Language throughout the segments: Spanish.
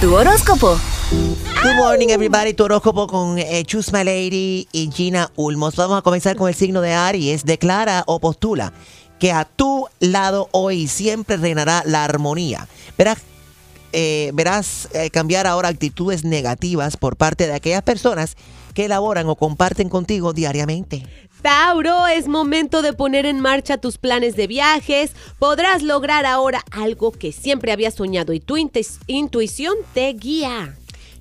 Tu horóscopo. Good morning, everybody. Tu horóscopo con eh, Choose Lady y Gina Ulmos. Vamos a comenzar con el signo de Aries. Declara o postula que a tu lado hoy siempre reinará la armonía. Verás, eh, verás eh, cambiar ahora actitudes negativas por parte de aquellas personas que elaboran o comparten contigo diariamente. Tauro, es momento de poner en marcha tus planes de viajes. Podrás lograr ahora algo que siempre habías soñado y tu intu- intuición te guía.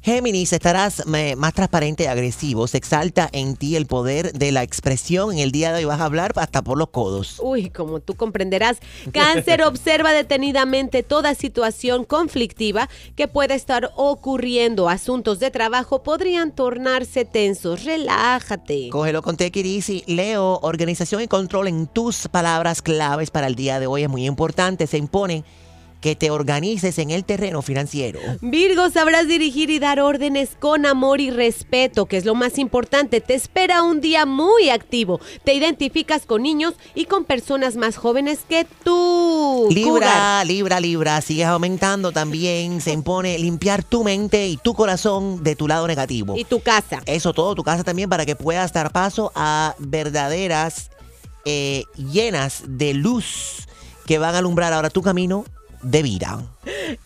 Géminis, estarás más transparente y agresivo. Se exalta en ti el poder de la expresión. En el día de hoy vas a hablar hasta por los codos. Uy, como tú comprenderás, Cáncer observa detenidamente toda situación conflictiva que pueda estar ocurriendo. Asuntos de trabajo podrían tornarse tensos. Relájate. Cógelo con Easy. Leo, organización y control en tus palabras claves para el día de hoy es muy importante. Se impone que te organices en el terreno financiero. Virgo, sabrás dirigir y dar órdenes con amor y respeto, que es lo más importante. Te espera un día muy activo. Te identificas con niños y con personas más jóvenes que tú. Libra, Libra, Libra, sigues aumentando también. Se impone limpiar tu mente y tu corazón de tu lado negativo. Y tu casa. Eso todo, tu casa también, para que puedas dar paso a verdaderas eh, llenas de luz que van a alumbrar ahora tu camino de vida.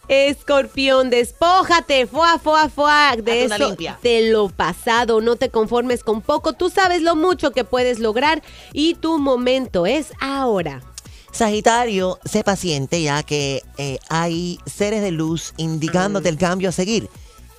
Escorpión, despójate, fuá, fuá, fuá, de Haz eso, limpia. de lo pasado, no te conformes con poco, tú sabes lo mucho que puedes lograr y tu momento es ahora. Sagitario, sé paciente ya que eh, hay seres de luz indicándote el cambio a seguir.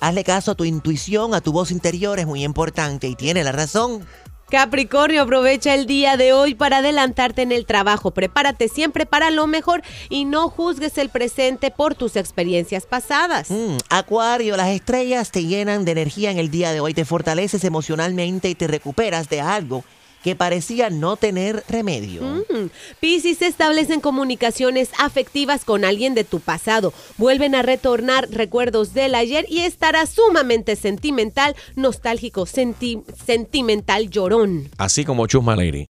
Hazle caso a tu intuición, a tu voz interior, es muy importante y tiene la razón. Capricornio, aprovecha el día de hoy para adelantarte en el trabajo. Prepárate siempre para lo mejor y no juzgues el presente por tus experiencias pasadas. Mm, Acuario, las estrellas te llenan de energía en el día de hoy, te fortaleces emocionalmente y te recuperas de algo que parecía no tener remedio. Mm. Piscis se establecen comunicaciones afectivas con alguien de tu pasado. Vuelven a retornar recuerdos del ayer y estarás sumamente sentimental, nostálgico, senti- sentimental, llorón. Así como Chusma Lady.